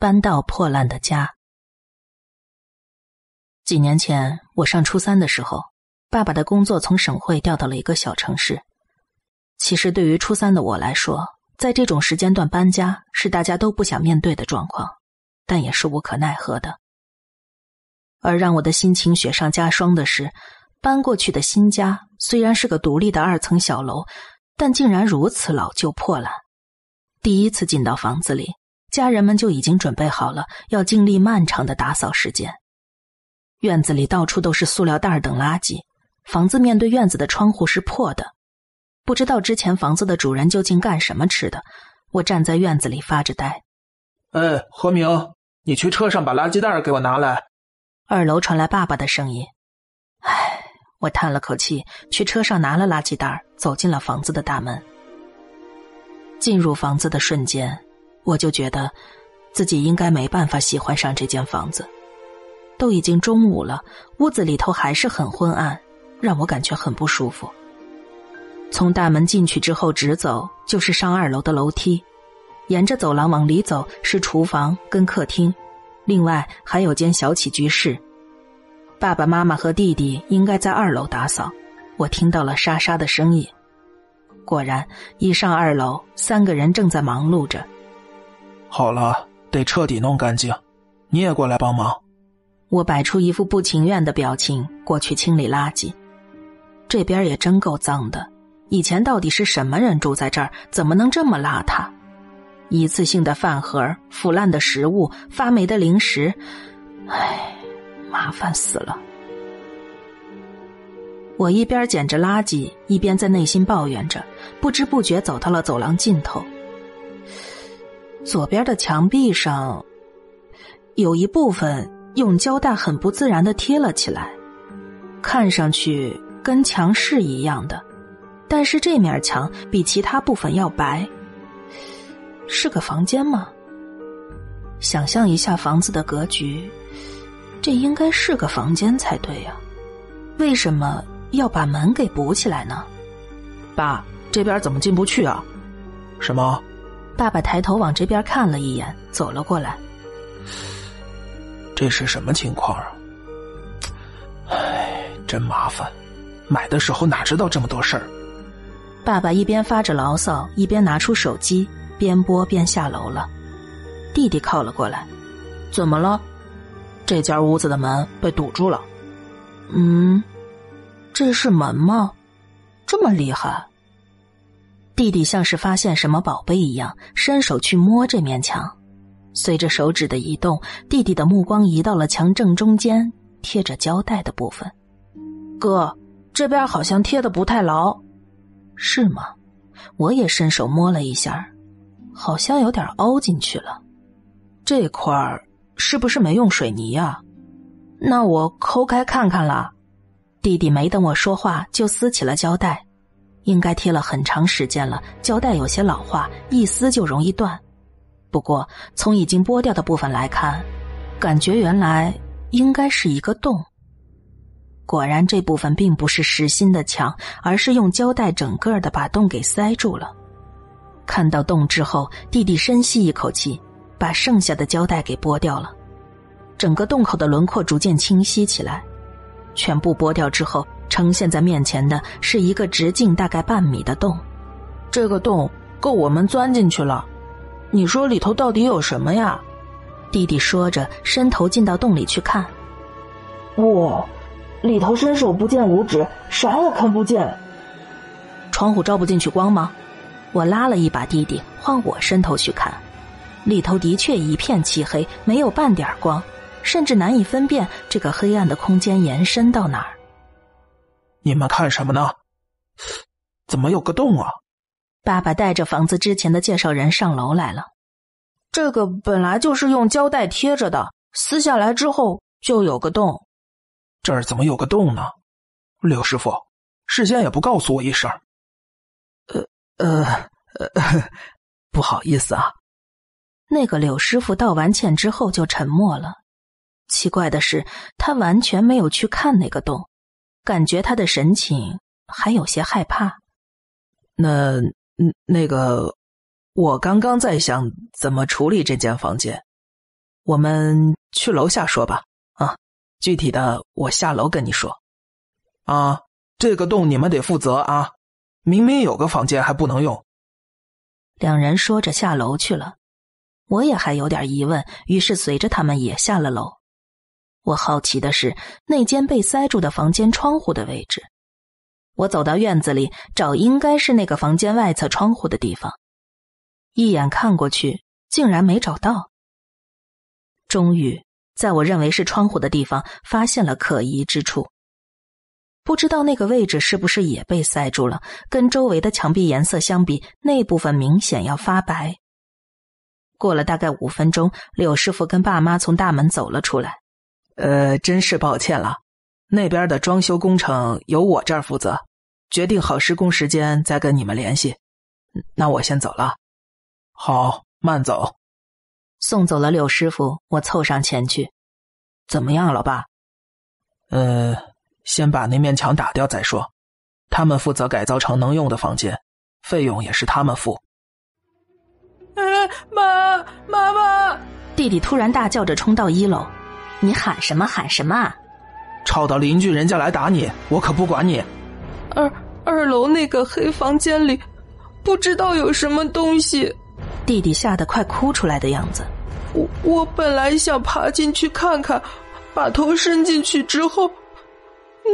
搬到破烂的家。几年前，我上初三的时候，爸爸的工作从省会调到了一个小城市。其实，对于初三的我来说，在这种时间段搬家是大家都不想面对的状况，但也是无可奈何的。而让我的心情雪上加霜的是，搬过去的新家虽然是个独立的二层小楼，但竟然如此老旧破烂。第一次进到房子里，家人们就已经准备好了要经历漫长的打扫时间。院子里到处都是塑料袋等垃圾，房子面对院子的窗户是破的，不知道之前房子的主人究竟干什么吃的。我站在院子里发着呆。哎，何明，你去车上把垃圾袋给我拿来。二楼传来爸爸的声音。唉，我叹了口气，去车上拿了垃圾袋，走进了房子的大门。进入房子的瞬间，我就觉得自己应该没办法喜欢上这间房子。都已经中午了，屋子里头还是很昏暗，让我感觉很不舒服。从大门进去之后，直走就是上二楼的楼梯，沿着走廊往里走是厨房跟客厅，另外还有间小起居室。爸爸妈妈和弟弟应该在二楼打扫，我听到了沙沙的声音。果然，一上二楼，三个人正在忙碌着。好了，得彻底弄干净，你也过来帮忙。我摆出一副不情愿的表情，过去清理垃圾。这边也真够脏的，以前到底是什么人住在这儿？怎么能这么邋遢？一次性的饭盒、腐烂的食物、发霉的零食，唉，麻烦死了。我一边捡着垃圾，一边在内心抱怨着，不知不觉走到了走廊尽头。左边的墙壁上有一部分。用胶带很不自然的贴了起来，看上去跟墙是一样的，但是这面墙比其他部分要白。是个房间吗？想象一下房子的格局，这应该是个房间才对呀。为什么要把门给补起来呢？爸，这边怎么进不去啊？什么？爸爸抬头往这边看了一眼，走了过来。这是什么情况啊？唉，真麻烦！买的时候哪知道这么多事儿？爸爸一边发着牢骚，一边拿出手机，边播边下楼了。弟弟靠了过来：“怎么了？这间屋子的门被堵住了。”“嗯，这是门吗？这么厉害？”弟弟像是发现什么宝贝一样，伸手去摸这面墙。随着手指的移动，弟弟的目光移到了墙正中间贴着胶带的部分。哥，这边好像贴的不太牢，是吗？我也伸手摸了一下，好像有点凹进去了。这块儿是不是没用水泥呀？那我抠开看看啦。弟弟没等我说话就撕起了胶带，应该贴了很长时间了，胶带有些老化，一撕就容易断。不过，从已经剥掉的部分来看，感觉原来应该是一个洞。果然，这部分并不是实心的墙，而是用胶带整个的把洞给塞住了。看到洞之后，弟弟深吸一口气，把剩下的胶带给剥掉了。整个洞口的轮廓逐渐清晰起来。全部剥掉之后，呈现在面前的是一个直径大概半米的洞。这个洞够我们钻进去了。你说里头到底有什么呀？弟弟说着，伸头进到洞里去看。哇，里头伸手不见五指，啥也看不见。窗户照不进去光吗？我拉了一把弟弟，换我伸头去看。里头的确一片漆黑，没有半点光，甚至难以分辨这个黑暗的空间延伸到哪儿。你们看什么呢？怎么有个洞啊？爸爸带着房子之前的介绍人上楼来了。这个本来就是用胶带贴着的，撕下来之后就有个洞。这儿怎么有个洞呢？刘师傅，事先也不告诉我一声。呃呃呃，不好意思啊。那个柳师傅道完歉之后就沉默了。奇怪的是，他完全没有去看那个洞，感觉他的神情还有些害怕。那。嗯，那个，我刚刚在想怎么处理这间房间，我们去楼下说吧。啊，具体的我下楼跟你说。啊，这个洞你们得负责啊！明明有个房间还不能用。两人说着下楼去了，我也还有点疑问，于是随着他们也下了楼。我好奇的是那间被塞住的房间窗户的位置。我走到院子里找，应该是那个房间外侧窗户的地方。一眼看过去，竟然没找到。终于，在我认为是窗户的地方，发现了可疑之处。不知道那个位置是不是也被塞住了？跟周围的墙壁颜色相比，那部分明显要发白。过了大概五分钟，柳师傅跟爸妈从大门走了出来。呃，真是抱歉了，那边的装修工程由我这儿负责，决定好施工时间再跟你们联系。那我先走了。好，慢走。送走了柳师傅，我凑上前去。怎么样，老爸？呃，先把那面墙打掉再说。他们负责改造成能用的房间，费用也是他们付。妈，妈妈！弟弟突然大叫着冲到一楼。你喊什么喊什么啊？吵到邻居人家来打你，我可不管你。二二楼那个黑房间里，不知道有什么东西。弟弟吓得快哭出来的样子。我我本来想爬进去看看，把头伸进去之后，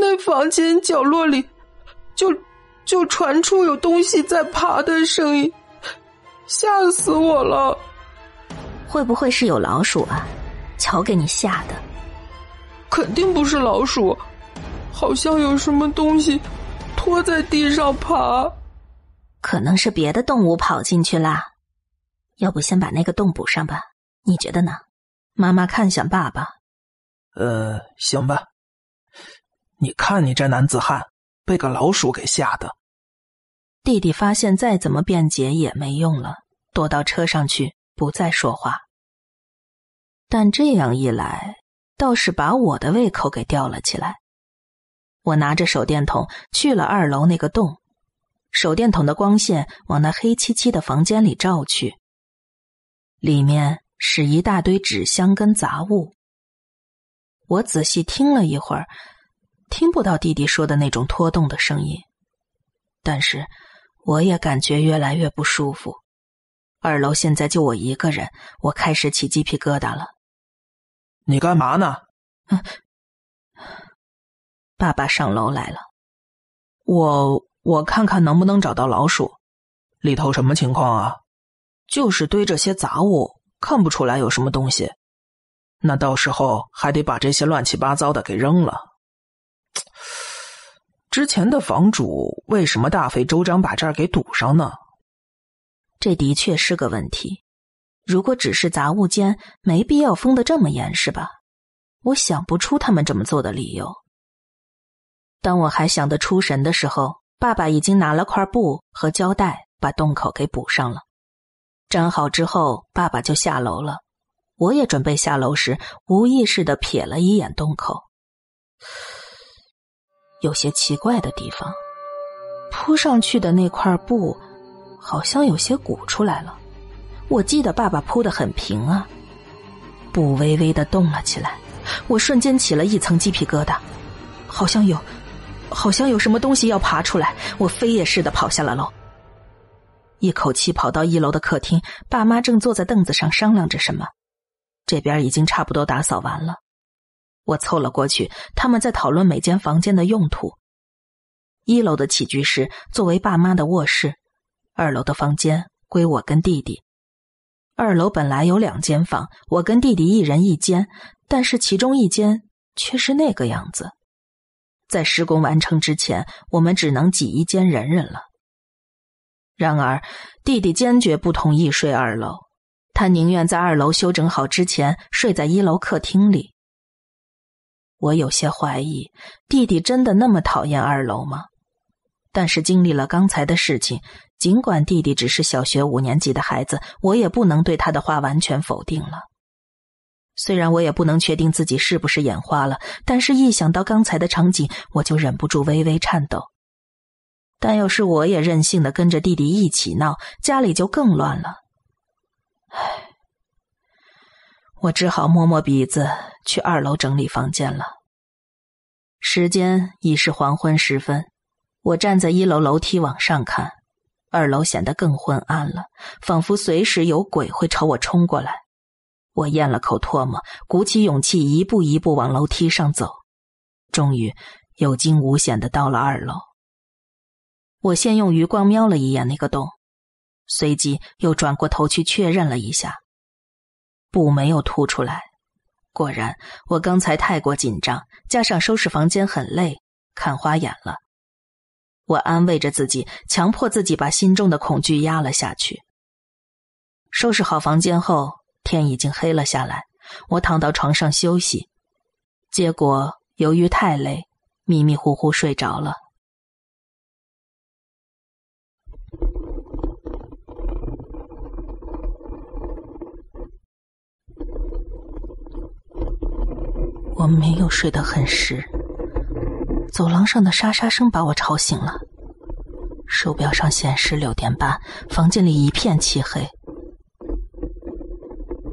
那房间角落里，就就传出有东西在爬的声音，吓死我了。会不会是有老鼠啊？瞧，给你吓的，肯定不是老鼠，好像有什么东西拖在地上爬，可能是别的动物跑进去啦。要不先把那个洞补上吧？你觉得呢？妈妈看向爸爸，呃，行吧。你看你这男子汉，被个老鼠给吓的。弟弟发现再怎么辩解也没用了，躲到车上去，不再说话。但这样一来，倒是把我的胃口给吊了起来。我拿着手电筒去了二楼那个洞，手电筒的光线往那黑漆漆的房间里照去，里面是一大堆纸箱跟杂物。我仔细听了一会儿，听不到弟弟说的那种拖动的声音，但是我也感觉越来越不舒服。二楼现在就我一个人，我开始起鸡皮疙瘩了。你干嘛呢？爸爸上楼来了。我我看看能不能找到老鼠。里头什么情况啊？就是堆着些杂物，看不出来有什么东西。那到时候还得把这些乱七八糟的给扔了。之前的房主为什么大费周章把这儿给堵上呢？这的确是个问题。如果只是杂物间，没必要封的这么严，是吧？我想不出他们这么做的理由。当我还想得出神的时候，爸爸已经拿了块布和胶带，把洞口给补上了。粘好之后，爸爸就下楼了。我也准备下楼时，无意识的瞥了一眼洞口，有些奇怪的地方，铺上去的那块布，好像有些鼓出来了。我记得爸爸铺的很平啊，布微微的动了起来，我瞬间起了一层鸡皮疙瘩，好像有，好像有什么东西要爬出来。我飞也似的跑下了楼，一口气跑到一楼的客厅，爸妈正坐在凳子上商量着什么，这边已经差不多打扫完了。我凑了过去，他们在讨论每间房间的用途。一楼的起居室作为爸妈的卧室，二楼的房间归我跟弟弟。二楼本来有两间房，我跟弟弟一人一间，但是其中一间却是那个样子。在施工完成之前，我们只能挤一间忍忍了。然而，弟弟坚决不同意睡二楼，他宁愿在二楼修整好之前睡在一楼客厅里。我有些怀疑，弟弟真的那么讨厌二楼吗？但是经历了刚才的事情。尽管弟弟只是小学五年级的孩子，我也不能对他的话完全否定了。虽然我也不能确定自己是不是眼花了，但是一想到刚才的场景，我就忍不住微微颤抖。但要是我也任性的跟着弟弟一起闹，家里就更乱了。唉，我只好摸摸鼻子去二楼整理房间了。时间已是黄昏时分，我站在一楼楼梯往上看，二楼显得更昏暗了，仿佛随时有鬼会朝我冲过来。我咽了口唾沫，鼓起勇气，一步一步往楼梯上走，终于有惊无险的到了二楼。我先用余光瞄了一眼那个洞，随即又转过头去确认了一下，布没有凸出来。果然，我刚才太过紧张，加上收拾房间很累，看花眼了。我安慰着自己，强迫自己把心中的恐惧压了下去。收拾好房间后，天已经黑了下来。我躺到床上休息，结果由于太累，迷迷糊糊睡着了。我没有睡得很实，走廊上的沙沙声把我吵醒了。手表上显示六点半，房间里一片漆黑。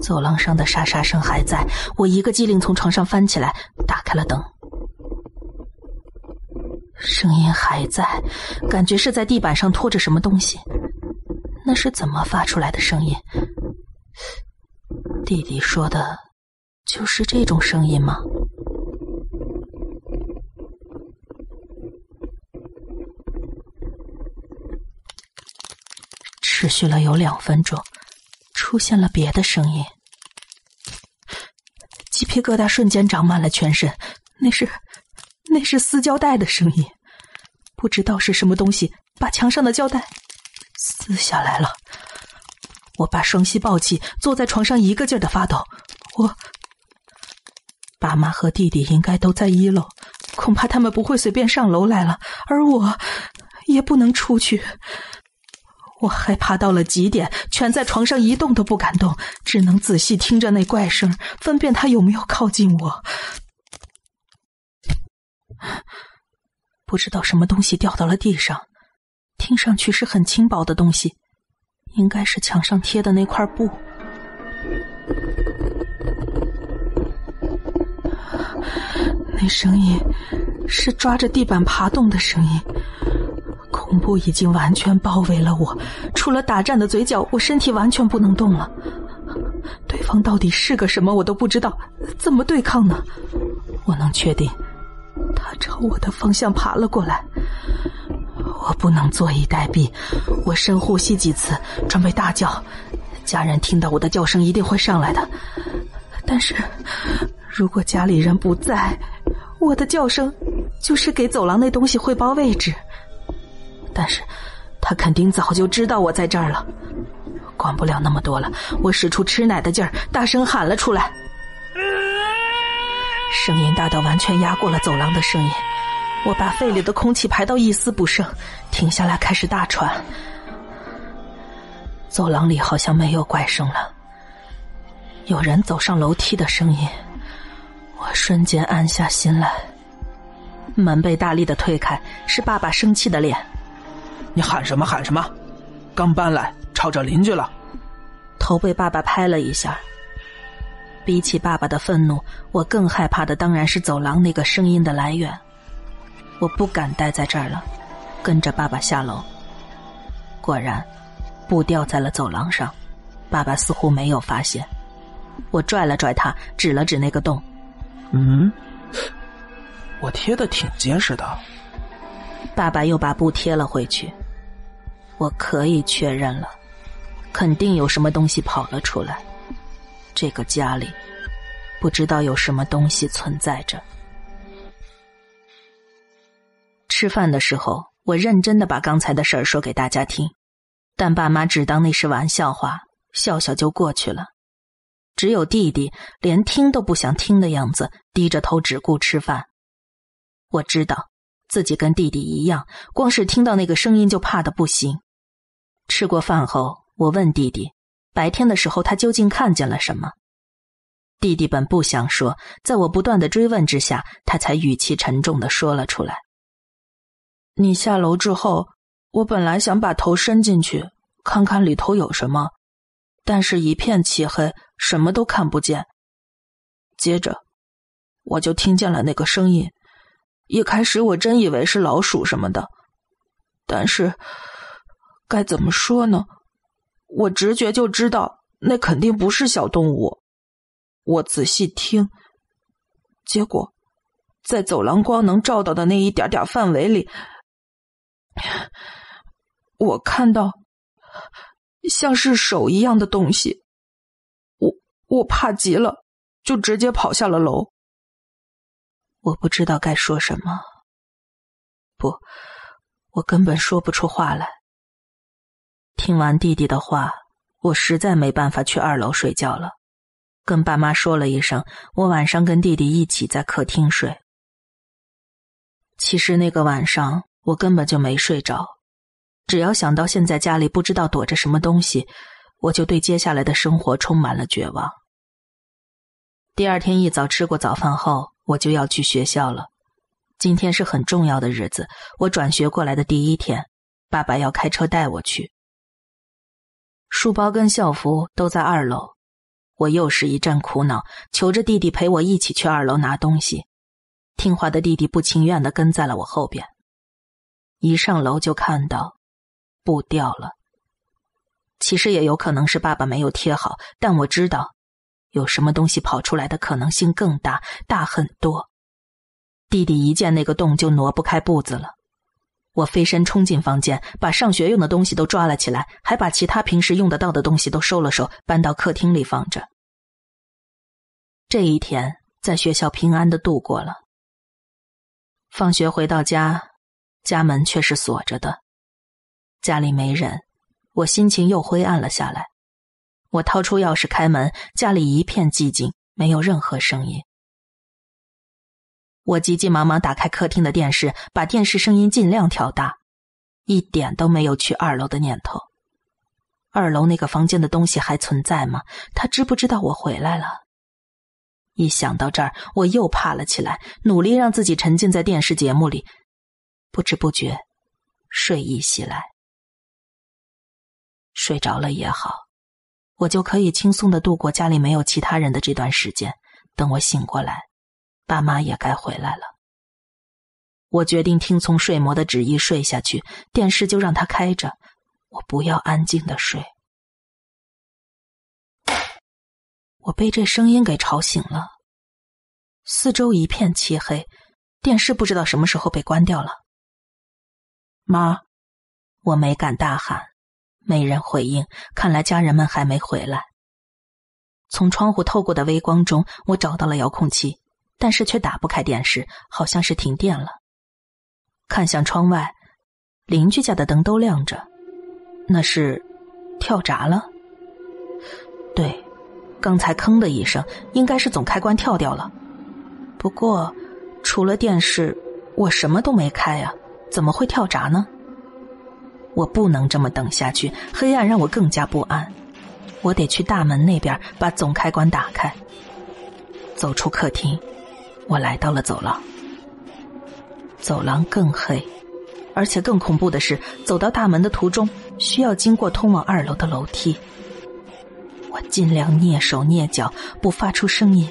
走廊上的沙沙声还在，我一个机灵从床上翻起来，打开了灯。声音还在，感觉是在地板上拖着什么东西。那是怎么发出来的声音？弟弟说的，就是这种声音吗？持续了有两分钟，出现了别的声音，鸡皮疙瘩瞬间长满了全身。那是，那是撕胶带的声音，不知道是什么东西把墙上的胶带撕下来了。我把双膝抱起，坐在床上一个劲儿的发抖。我爸妈和弟弟应该都在一楼，恐怕他们不会随便上楼来了，而我也不能出去。我害怕到了极点，蜷在床上一动都不敢动，只能仔细听着那怪声，分辨他有没有靠近我。不知道什么东西掉到了地上，听上去是很轻薄的东西，应该是墙上贴的那块布。那声音是抓着地板爬动的声音。恐怖已经完全包围了我，除了打颤的嘴角，我身体完全不能动了。对方到底是个什么，我都不知道，怎么对抗呢？我能确定，他朝我的方向爬了过来。我不能坐以待毙，我深呼吸几次，准备大叫。家人听到我的叫声一定会上来的，但是如果家里人不在，我的叫声就是给走廊那东西汇报位置。但是，他肯定早就知道我在这儿了。管不了那么多了，我使出吃奶的劲儿，大声喊了出来。声音大到完全压过了走廊的声音，我把肺里的空气排到一丝不剩，停下来开始大喘。走廊里好像没有怪声了，有人走上楼梯的声音，我瞬间安下心来。门被大力的推开，是爸爸生气的脸。你喊什么喊什么？刚搬来，吵着邻居了。头被爸爸拍了一下。比起爸爸的愤怒，我更害怕的当然是走廊那个声音的来源。我不敢待在这儿了，跟着爸爸下楼。果然，布掉在了走廊上，爸爸似乎没有发现。我拽了拽他，指了指那个洞。嗯，我贴的挺结实的。爸爸又把布贴了回去。我可以确认了，肯定有什么东西跑了出来。这个家里不知道有什么东西存在着。吃饭的时候，我认真的把刚才的事儿说给大家听，但爸妈只当那是玩笑话，笑笑就过去了。只有弟弟连听都不想听的样子，低着头只顾吃饭。我知道自己跟弟弟一样，光是听到那个声音就怕的不行。吃过饭后，我问弟弟：“白天的时候他究竟看见了什么？”弟弟本不想说，在我不断的追问之下，他才语气沉重的说了出来：“你下楼之后，我本来想把头伸进去看看里头有什么，但是一片漆黑，什么都看不见，接着，我就听见了那个声音。一开始我真以为是老鼠什么的，但是该怎么说呢？我直觉就知道那肯定不是小动物。我仔细听，结果在走廊光能照到的那一点点范围里，我看到像是手一样的东西。我我怕极了，就直接跑下了楼。我不知道该说什么，不，我根本说不出话来。听完弟弟的话，我实在没办法去二楼睡觉了，跟爸妈说了一声，我晚上跟弟弟一起在客厅睡。其实那个晚上我根本就没睡着，只要想到现在家里不知道躲着什么东西，我就对接下来的生活充满了绝望。第二天一早吃过早饭后。我就要去学校了，今天是很重要的日子。我转学过来的第一天，爸爸要开车带我去。书包跟校服都在二楼，我又是一阵苦恼，求着弟弟陪我一起去二楼拿东西。听话的弟弟不情愿的跟在了我后边。一上楼就看到布掉了，其实也有可能是爸爸没有贴好，但我知道。有什么东西跑出来的可能性更大，大很多。弟弟一见那个洞就挪不开步子了。我飞身冲进房间，把上学用的东西都抓了起来，还把其他平时用得到的东西都收了收，搬到客厅里放着。这一天在学校平安的度过了。放学回到家，家门却是锁着的，家里没人，我心情又灰暗了下来。我掏出钥匙开门，家里一片寂静，没有任何声音。我急急忙忙打开客厅的电视，把电视声音尽量调大，一点都没有去二楼的念头。二楼那个房间的东西还存在吗？他知不知道我回来了？一想到这儿，我又怕了起来，努力让自己沉浸在电视节目里，不知不觉，睡意袭来。睡着了也好。我就可以轻松的度过家里没有其他人的这段时间。等我醒过来，爸妈也该回来了。我决定听从睡魔的旨意睡下去，电视就让它开着，我不要安静的睡。我被这声音给吵醒了，四周一片漆黑，电视不知道什么时候被关掉了。妈，我没敢大喊。没人回应，看来家人们还没回来。从窗户透过的微光中，我找到了遥控器，但是却打不开电视，好像是停电了。看向窗外，邻居家的灯都亮着，那是跳闸了。对，刚才吭的一声，应该是总开关跳掉了。不过，除了电视，我什么都没开呀，怎么会跳闸呢？我不能这么等下去，黑暗让我更加不安。我得去大门那边把总开关打开。走出客厅，我来到了走廊。走廊更黑，而且更恐怖的是，走到大门的途中需要经过通往二楼的楼梯。我尽量蹑手蹑脚，不发出声音。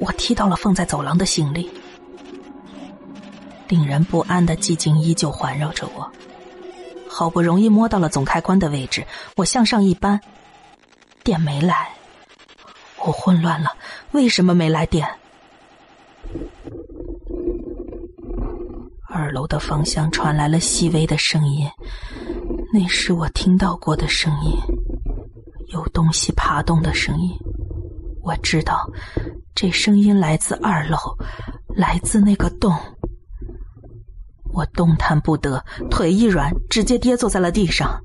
我踢到了放在走廊的行李。令人不安的寂静依旧环绕着我。好不容易摸到了总开关的位置，我向上一扳，电没来。我混乱了，为什么没来电？二楼的方向传来了细微的声音，那是我听到过的声音，有东西爬动的声音。我知道，这声音来自二楼，来自那个洞。我动弹不得，腿一软，直接跌坐在了地上。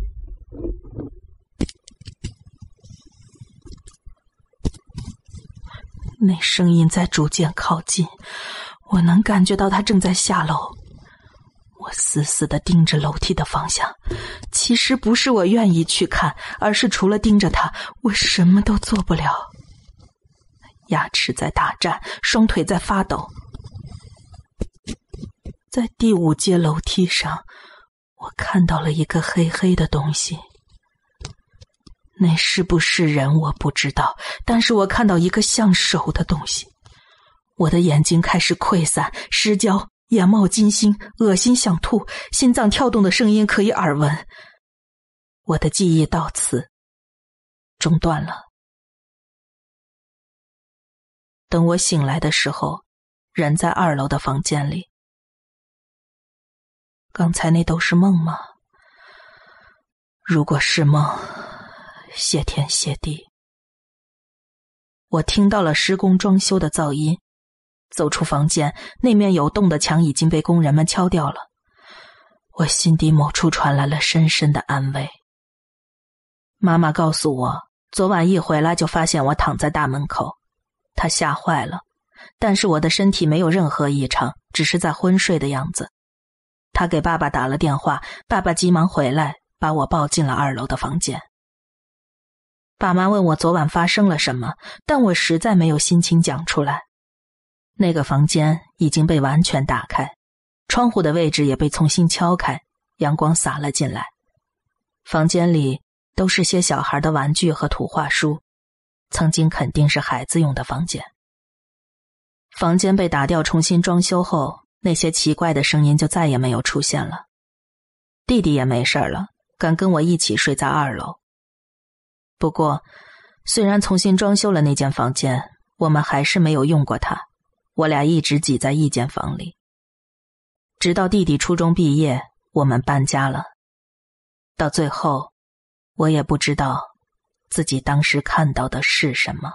那声音在逐渐靠近，我能感觉到他正在下楼。我死死的盯着楼梯的方向，其实不是我愿意去看，而是除了盯着他，我什么都做不了。牙齿在打颤，双腿在发抖。在第五阶楼梯上，我看到了一个黑黑的东西。那是不是人我不知道，但是我看到一个像手的东西，我的眼睛开始溃散、失焦，眼冒金星，恶心想吐，心脏跳动的声音可以耳闻。我的记忆到此中断了。等我醒来的时候，人在二楼的房间里。刚才那都是梦吗？如果是梦，谢天谢地。我听到了施工装修的噪音，走出房间，那面有洞的墙已经被工人们敲掉了。我心底某处传来了深深的安慰。妈妈告诉我，昨晚一回来就发现我躺在大门口，她吓坏了，但是我的身体没有任何异常，只是在昏睡的样子。他给爸爸打了电话，爸爸急忙回来，把我抱进了二楼的房间。爸妈问我昨晚发生了什么，但我实在没有心情讲出来。那个房间已经被完全打开，窗户的位置也被重新敲开，阳光洒了进来。房间里都是些小孩的玩具和图画书，曾经肯定是孩子用的房间。房间被打掉重新装修后。那些奇怪的声音就再也没有出现了。弟弟也没事了，敢跟我一起睡在二楼。不过，虽然重新装修了那间房间，我们还是没有用过它。我俩一直挤在一间房里，直到弟弟初中毕业，我们搬家了。到最后，我也不知道自己当时看到的是什么。